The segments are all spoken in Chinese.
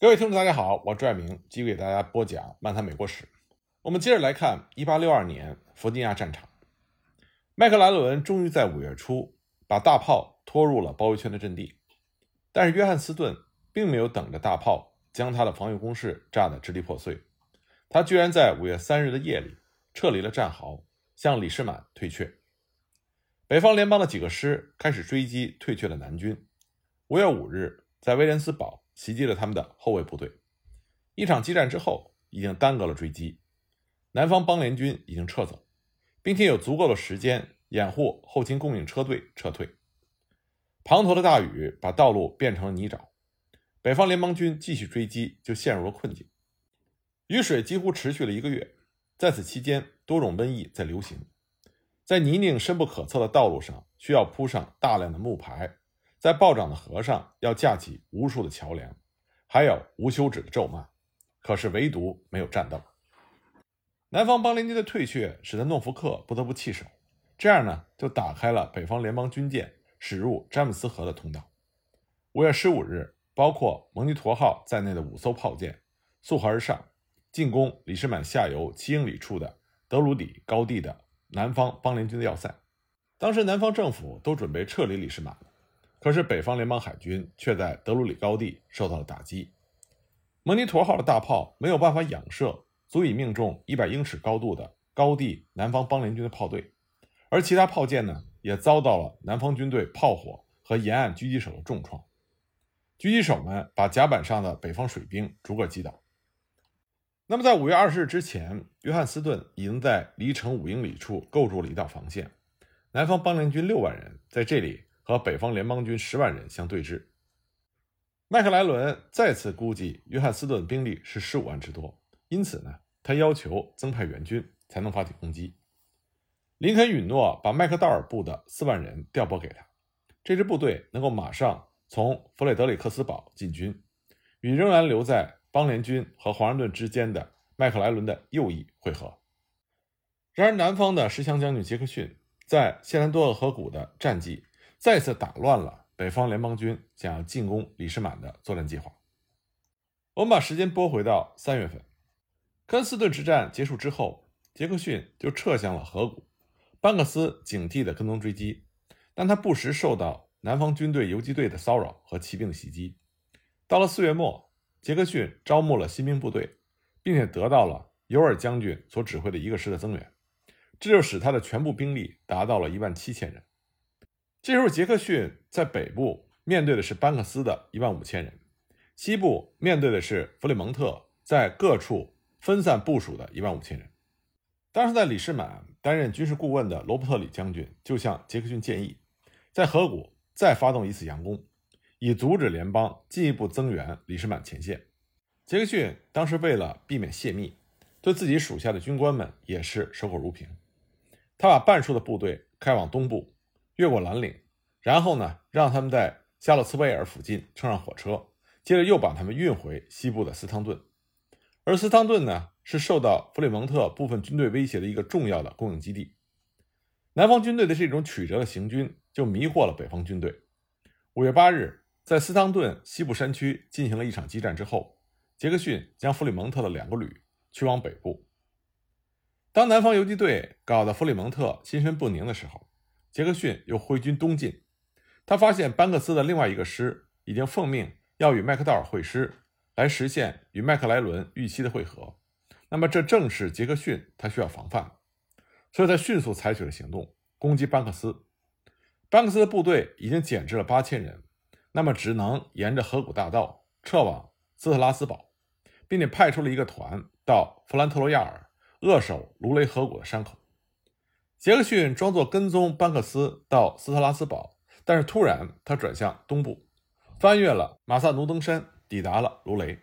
各位听众，大家好，我是朱爱明，继续给大家播讲《漫谈美国史》。我们接着来看1862年弗吉尼亚战场。麦克莱伦终于在五月初把大炮拖入了包围圈的阵地，但是约翰斯顿并没有等着大炮将他的防御工事炸得支离破碎，他居然在五月三日的夜里撤离了战壕，向李士满退却。北方联邦的几个师开始追击退却的南军。五月五日，在威廉斯堡。袭击了他们的后卫部队，一场激战之后，已经耽搁了追击。南方邦联军已经撤走，并且有足够的时间掩护后勤供应车队撤退。滂沱的大雨把道路变成了泥沼，北方联邦军继续追击就陷入了困境。雨水几乎持续了一个月，在此期间，多种瘟疫在流行。在泥泞深不可测的道路上，需要铺上大量的木牌。在暴涨的河上要架起无数的桥梁，还有无休止的咒骂，可是唯独没有战斗。南方邦联军的退却使得诺福克不得不弃守，这样呢就打开了北方联邦军舰驶入詹姆斯河的通道。五月十五日，包括蒙尼陀号在内的五艘炮舰溯河而上，进攻李士满下游七英里处的德鲁里高地的南方邦联军的要塞。当时南方政府都准备撤离李士满了。可是，北方联邦海军却在德鲁里高地受到了打击。蒙尼陀号的大炮没有办法仰射足以命中一百英尺高度的高地南方邦联军的炮队，而其他炮舰呢，也遭到了南方军队炮火和沿岸狙击手的重创。狙击手们把甲板上的北方水兵逐个击倒。那么，在五月二十日之前，约翰斯顿已经在离城五英里处构筑了一道防线，南方邦联军六万人在这里。和北方联邦军十万人相对峙，麦克莱伦再次估计约翰斯顿兵力是十五万之多，因此呢，他要求增派援军才能发起攻击。林肯允诺把麦克道尔部的四万人调拨给他，这支部队能够马上从弗雷德里克斯堡进军，与仍然留在邦联军和华盛顿之间的麦克莱伦的右翼会合。然而，南方的十强将军杰克逊在谢兰多厄河谷的战绩。再次打乱了北方联邦军想要进攻李士满的作战计划。我们把时间拨回到三月份，根斯顿之战结束之后，杰克逊就撤向了河谷，班克斯警惕地跟踪追击，但他不时受到南方军队游击队的骚扰和骑兵的袭击。到了四月末，杰克逊招募了新兵部队，并且得到了尤尔将军所指挥的一个师的增援，这就使他的全部兵力达到了一万七千人。这时候，杰克逊在北部面对的是班克斯的一万五千人，西部面对的是弗里蒙特在各处分散部署的一万五千人。当时，在李士满担任军事顾问的罗伯特里将军就向杰克逊建议，在河谷再发动一次佯攻，以阻止联邦进一步增援李士满前线。杰克逊当时为了避免泄密，对自己属下的军官们也是守口如瓶，他把半数的部队开往东部。越过蓝岭，然后呢，让他们在夏洛茨维尔附近乘上火车，接着又把他们运回西部的斯汤顿。而斯汤顿呢，是受到弗里蒙特部分军队威胁的一个重要的供应基地。南方军队的这种曲折的行军，就迷惑了北方军队。五月八日，在斯汤顿西部山区进行了一场激战之后，杰克逊将弗里蒙特的两个旅驱往北部。当南方游击队搞得弗里蒙特心神不宁的时候，杰克逊又挥军东进，他发现班克斯的另外一个师已经奉命要与麦克道尔会师，来实现与麦克莱伦预期的会合。那么，这正是杰克逊他需要防范，所以他迅速采取了行动，攻击班克斯。班克斯的部队已经减至了八千人，那么只能沿着河谷大道撤往斯特拉斯堡，并且派出了一个团到弗兰特罗亚尔扼守卢雷河谷的山口。杰克逊装作跟踪班克斯到斯特拉斯堡，但是突然他转向东部，翻越了马萨努登山，抵达了卢雷。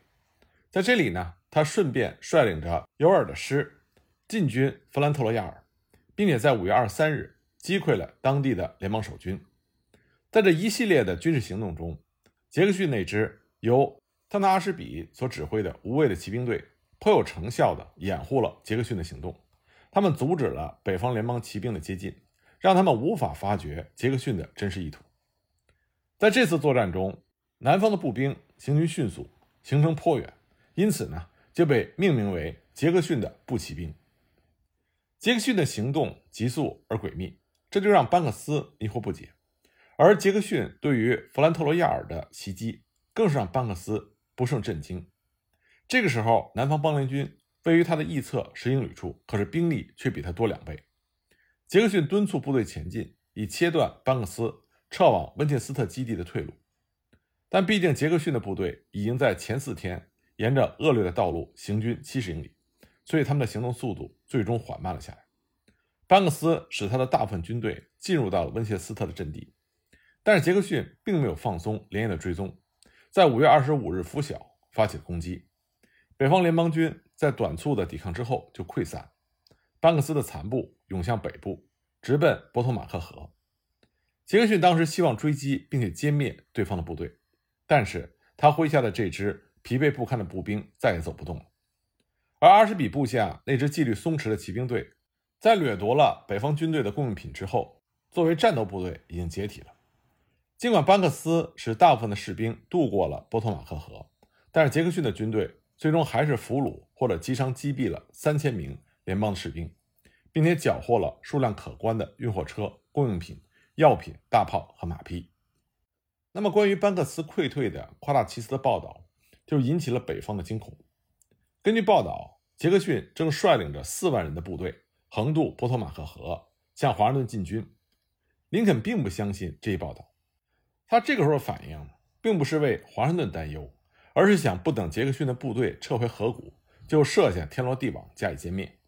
在这里呢，他顺便率领着尤尔的师进军弗兰特罗亚尔，并且在五月二十三日击溃了当地的联邦守军。在这一系列的军事行动中，杰克逊那支由特纳阿什比所指挥的无畏的骑兵队颇有成效地掩护了杰克逊的行动。他们阻止了北方联邦骑兵的接近，让他们无法发觉杰克逊的真实意图。在这次作战中，南方的步兵行军迅速，行程颇远，因此呢就被命名为杰克逊的步骑兵。杰克逊的行动急速而诡秘，这就让班克斯迷惑不解。而杰克逊对于弗兰特罗亚尔的袭击，更是让班克斯不胜震惊。这个时候，南方邦联军位于他的翼侧十英里处，可是兵力却比他多两倍。杰克逊敦促部队前进，以切断班克斯撤往温切斯特基地的退路。但毕竟杰克逊的部队已经在前四天沿着恶劣的道路行军七十英里，所以他们的行动速度最终缓慢了下来。班克斯使他的大部分军队进入到了温切斯特的阵地，但是杰克逊并没有放松连夜的追踪，在五月二十五日拂晓发起了攻击。北方联邦军在短促的抵抗之后就溃散，班克斯的残部涌向北部，直奔波托马克河。杰克逊当时希望追击并且歼灭对方的部队，但是他麾下的这支疲惫不堪的步兵再也走不动了。而阿什比部下那支纪律松弛的骑兵队，在掠夺了北方军队的供应品之后，作为战斗部队已经解体了。尽管班克斯使大部分的士兵渡过了波托马克河，但是杰克逊的军队。最终还是俘虏或者击伤击毙了三千名联邦的士兵，并且缴获了数量可观的运货车、供应品、药品、大炮和马匹。那么，关于班克斯溃退的夸大其词的报道，就引起了北方的惊恐。根据报道，杰克逊正率领着四万人的部队横渡波托马克河，向华盛顿进军。林肯并不相信这一报道，他这个时候反应并不是为华盛顿担忧。而是想不等杰克逊的部队撤回河谷，就设下天罗地网加以歼灭。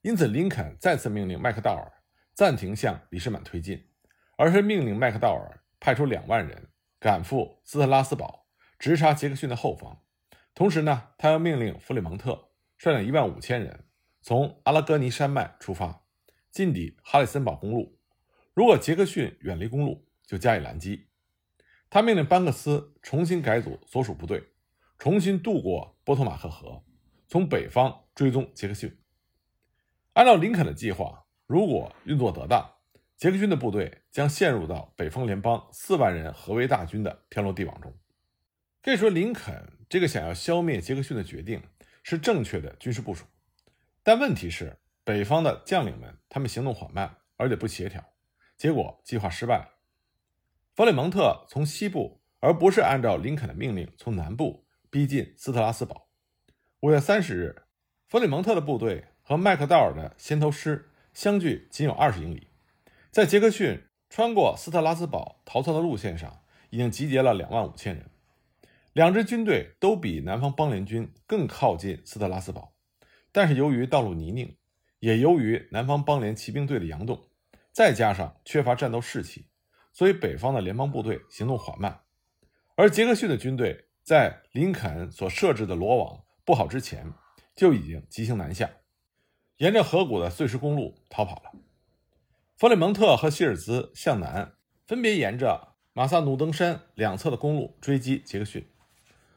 因此，林肯再次命令麦克道尔暂停向李士满推进，而是命令麦克道尔派出两万人赶赴斯特拉斯堡，直插杰克逊的后方。同时呢，他又命令弗里蒙特率领一万五千人从阿拉戈尼山脉出发，进抵哈里森堡公路。如果杰克逊远离公路，就加以拦击。他命令班克斯重新改组所属部队。重新渡过波托马克河，从北方追踪杰克逊。按照林肯的计划，如果运作得当，杰克逊的部队将陷入到北方联邦四万人合围大军的天罗地网中。可以说，林肯这个想要消灭杰克逊的决定是正确的军事部署。但问题是，北方的将领们他们行动缓慢，而且不协调，结果计划失败了。弗里蒙特从西部，而不是按照林肯的命令从南部。逼近斯特拉斯堡。五月三十日，弗里蒙特的部队和麦克道尔的先头师相距仅有二十英里，在杰克逊穿过斯特拉斯堡逃窜的路线上，已经集结了两万五千人。两支军队都比南方邦联军更靠近斯特拉斯堡，但是由于道路泥泞，也由于南方邦联骑兵队的佯动，再加上缺乏战斗士气，所以北方的联邦部队行动缓慢，而杰克逊的军队。在林肯所设置的罗网布好之前，就已经急行南下，沿着河谷的碎石公路逃跑了。弗里蒙特和希尔兹向南，分别沿着马萨努登山两侧的公路追击杰克逊。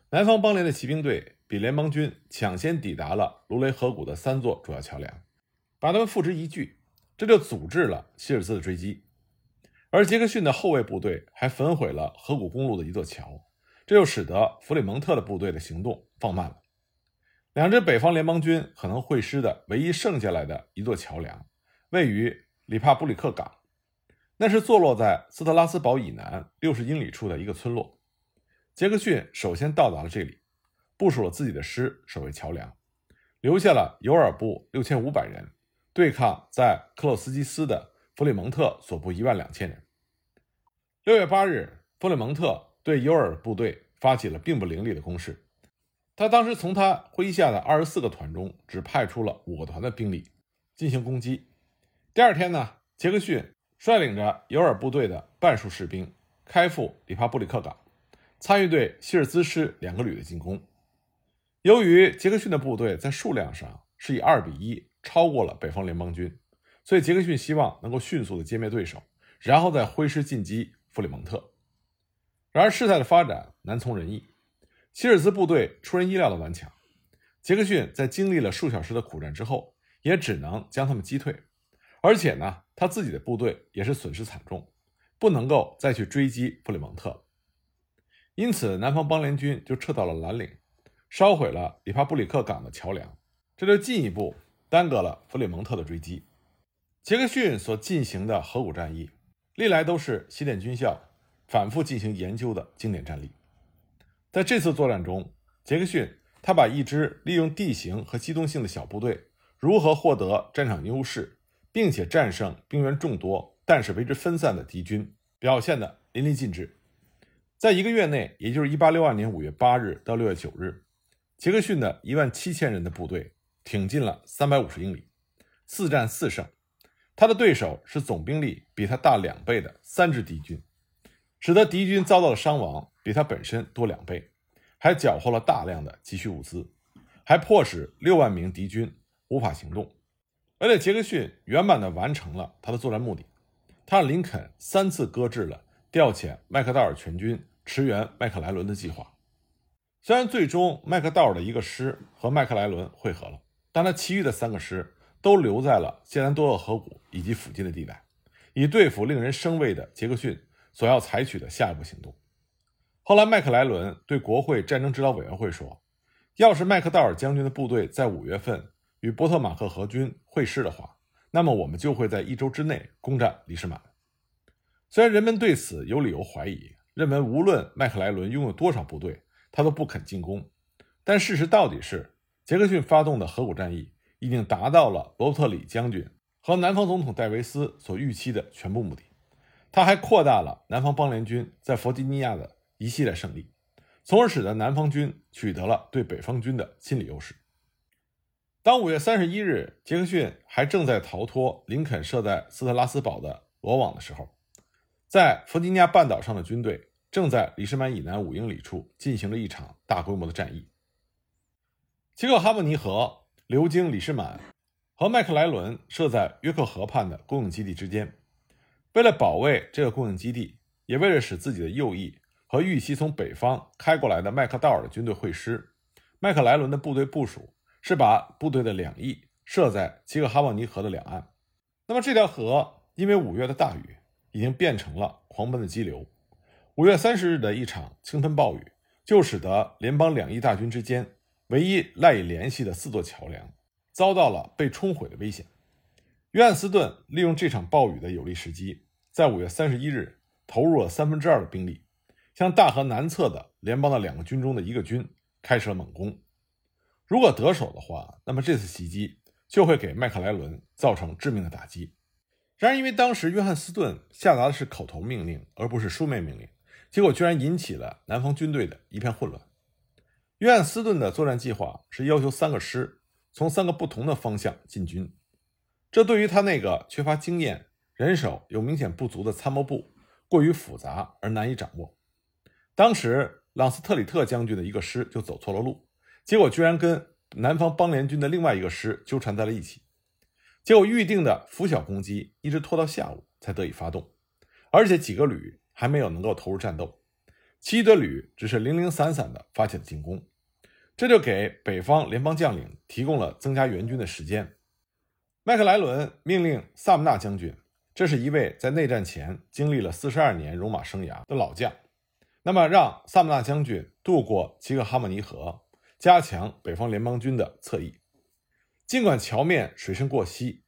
南方邦联的骑兵队比联邦军抢先抵达了卢雷河谷的三座主要桥梁，把他们付之一炬，这就阻滞了希尔兹的追击。而杰克逊的后卫部队还焚毁了河谷公路的一座桥。这就使得弗里蒙特的部队的行动放慢了。两支北方联邦军可能会师的唯一剩下来的一座桥梁，位于里帕布里克港，那是坐落在斯特拉斯堡以南六十英里处的一个村落。杰克逊首先到达了这里，部署了自己的师守卫桥梁，留下了尤尔部六千五百人对抗在克洛斯基斯的弗里蒙特所部一万两千人。六月八日，弗里蒙特。对尤尔部队发起了并不凌厉的攻势，他当时从他麾下的二十四个团中只派出了五个团的兵力进行攻击。第二天呢，杰克逊率领着尤尔部队的半数士兵开赴里帕布里克港，参与对希尔兹师两个旅的进攻。由于杰克逊的部队在数量上是以二比一超过了北方联邦军，所以杰克逊希望能够迅速的歼灭对手，然后再挥师进击弗里蒙特。然而，事态的发展难从人意，希尔兹部队出人意料的顽强。杰克逊在经历了数小时的苦战之后，也只能将他们击退。而且呢，他自己的部队也是损失惨重，不能够再去追击弗里蒙特。因此，南方邦联军就撤到了蓝岭，烧毁了里帕布里克港的桥梁，这就进一步耽搁了弗里蒙特的追击。杰克逊所进行的河谷战役，历来都是西点军校反复进行研究的经典战例。在这次作战中，杰克逊他把一支利用地形和机动性的小部队如何获得战场优势，并且战胜兵员众多但是为之分散的敌军，表现的淋漓尽致。在一个月内，也就是1862年5月8日到6月9日，杰克逊的一万七千人的部队挺进了350英里，四战四胜。他的对手是总兵力比他大两倍的三支敌军，使得敌军遭到的伤亡比他本身多两倍，还缴获了大量的急需物资，还迫使六万名敌军无法行动。而且杰克逊圆满地完成了他的作战目的，他让林肯三次搁置了调遣麦克道尔全军驰援麦克莱伦的计划。虽然最终麦克道尔的一个师和麦克莱伦会合了，但他其余的三个师。都留在了谢兰多厄河谷以及附近的地带，以对付令人生畏的杰克逊所要采取的下一步行动。后来，麦克莱伦对国会战争指导委员会说：“要是麦克道尔将军的部队在五月份与波特马克河军会师的话，那么我们就会在一周之内攻占李士满。”虽然人们对此有理由怀疑，认为无论麦克莱伦拥有多少部队，他都不肯进攻，但事实到底是，杰克逊发动的河谷战役。已经达到了罗伯特里将军和南方总统戴维斯所预期的全部目的。他还扩大了南方邦联军在弗吉尼亚的一系列胜利，从而使得南方军取得了对北方军的心理优势。当五月三十一日，杰克逊还正在逃脱林肯设在斯特拉斯堡的罗网的时候，在弗吉尼亚半岛上的军队正在里士满以南五英里处进行了一场大规模的战役。奇克哈姆尼河。流经里士满和麦克莱伦设在约克河畔的公用基地之间，为了保卫这个供应基地，也为了使自己的右翼和预期从北方开过来的麦克道尔的军队会师，麦克莱伦的部队部署是把部队的两翼设在齐克哈沃尼河的两岸。那么这条河因为五月的大雨，已经变成了狂奔的激流。五月三十日的一场倾盆暴雨，就使得联邦两翼大军之间。唯一赖以联系的四座桥梁遭到了被冲毁的危险。约翰斯顿利用这场暴雨的有利时机，在五月三十一日投入了三分之二的兵力，向大河南侧的联邦的两个军中的一个军开始了猛攻。如果得手的话，那么这次袭击就会给麦克莱伦造成致命的打击。然而，因为当时约翰斯顿下达的是口头命令，而不是书面命令，结果居然引起了南方军队的一片混乱。约翰斯顿的作战计划是要求三个师从三个不同的方向进军，这对于他那个缺乏经验、人手有明显不足的参谋部过于复杂而难以掌握。当时，朗斯特里特将军的一个师就走错了路，结果居然跟南方邦联军的另外一个师纠缠在了一起，结果预定的拂晓攻击一直拖到下午才得以发动，而且几个旅还没有能够投入战斗，其余的旅只是零零散散的发起了进攻。这就给北方联邦将领提供了增加援军的时间。麦克莱伦命令萨姆纳将军，这是一位在内战前经历了四十二年戎马生涯的老将，那么让萨姆纳将军渡过齐克哈莫尼河，加强北方联邦军的侧翼。尽管桥面水深过膝，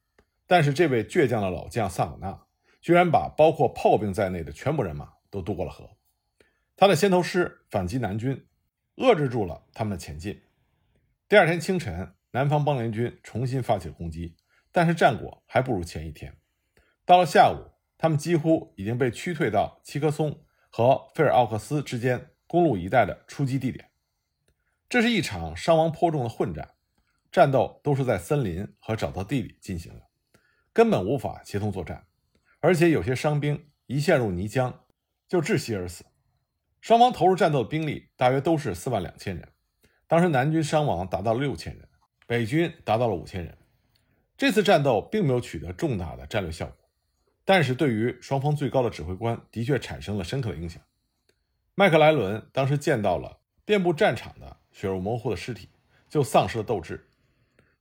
但是这位倔强的老将萨姆纳居然把包括炮兵在内的全部人马都渡过了河。他的先头师反击南军。遏制住了他们的前进。第二天清晨，南方邦联军重新发起了攻击，但是战果还不如前一天。到了下午，他们几乎已经被驱退到七棵松和费尔奥克斯之间公路一带的出击地点。这是一场伤亡颇重的混战，战斗都是在森林和沼泽地里进行的，根本无法协同作战，而且有些伤兵一陷入泥浆就窒息而死。双方投入战斗的兵力大约都是四万两千人，当时南军伤亡达到了六千人，北军达到了五千人。这次战斗并没有取得重大的战略效果，但是对于双方最高的指挥官的确产生了深刻的影响。麦克莱伦当时见到了遍布战场的血肉模糊的尸体，就丧失了斗志。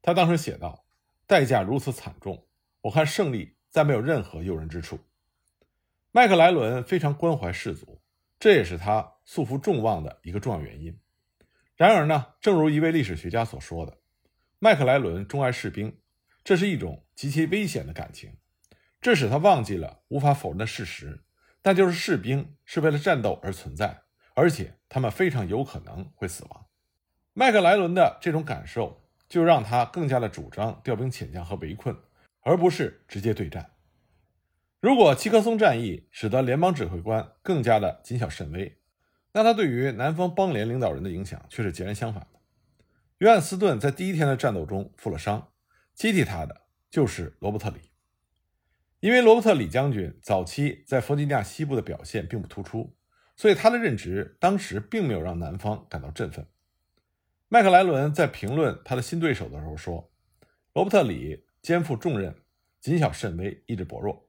他当时写道：“代价如此惨重，我看胜利再没有任何诱人之处。”麦克莱伦非常关怀士卒。这也是他束缚众望的一个重要原因。然而呢，正如一位历史学家所说的，麦克莱伦钟爱士兵，这是一种极其危险的感情，这使他忘记了无法否认的事实，那就是士兵是为了战斗而存在，而且他们非常有可能会死亡。麦克莱伦的这种感受，就让他更加的主张调兵遣将和围困，而不是直接对战。如果七棵松战役使得联邦指挥官更加的谨小慎微，那他对于南方邦联领导人的影响却是截然相反的。约翰斯顿在第一天的战斗中负了伤，接替他的就是罗伯特里。因为罗伯特李将军早期在弗吉尼亚西部的表现并不突出，所以他的任职当时并没有让南方感到振奋。麦克莱伦在评论他的新对手的时候说：“罗伯特里肩负重任，谨小慎微，意志薄弱。”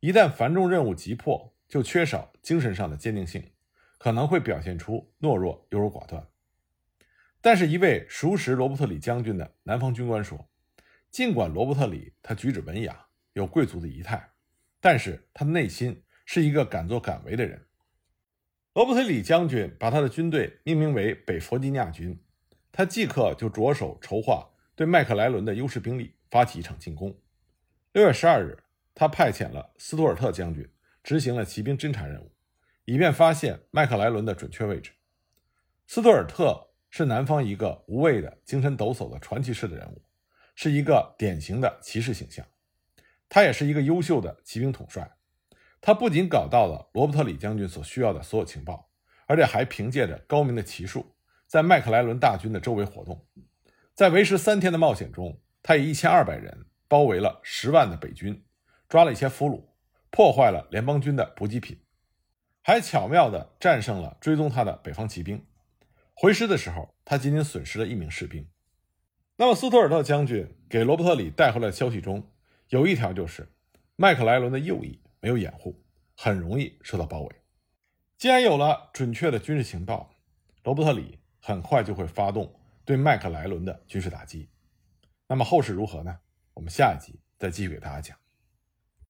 一旦繁重任务急迫，就缺少精神上的坚定性，可能会表现出懦弱、优柔寡断。但是，一位熟识罗伯特李将军的南方军官说：“尽管罗伯特里他举止文雅，有贵族的仪态，但是他的内心是一个敢作敢为的人。”罗伯特里将军把他的军队命名为北弗吉尼亚军，他即刻就着手筹划对麦克莱伦的优势兵力发起一场进攻。六月十二日。他派遣了斯图尔特将军执行了骑兵侦察任务，以便发现麦克莱伦的准确位置。斯图尔特是南方一个无畏的、精神抖擞的传奇式的人物，是一个典型的骑士形象。他也是一个优秀的骑兵统帅。他不仅搞到了罗伯特里将军所需要的所有情报，而且还凭借着高明的骑术，在麦克莱伦大军的周围活动。在为时三天的冒险中，他以一千二百人包围了十万的北军。抓了一些俘虏，破坏了联邦军的补给品，还巧妙地战胜了追踪他的北方骑兵。回师的时候，他仅仅损失了一名士兵。那么，斯图尔特将军给罗伯特里带回来的消息中，有一条就是麦克莱伦的右翼没有掩护，很容易受到包围。既然有了准确的军事情报，罗伯特里很快就会发动对麦克莱伦的军事打击。那么后事如何呢？我们下一集再继续给大家讲。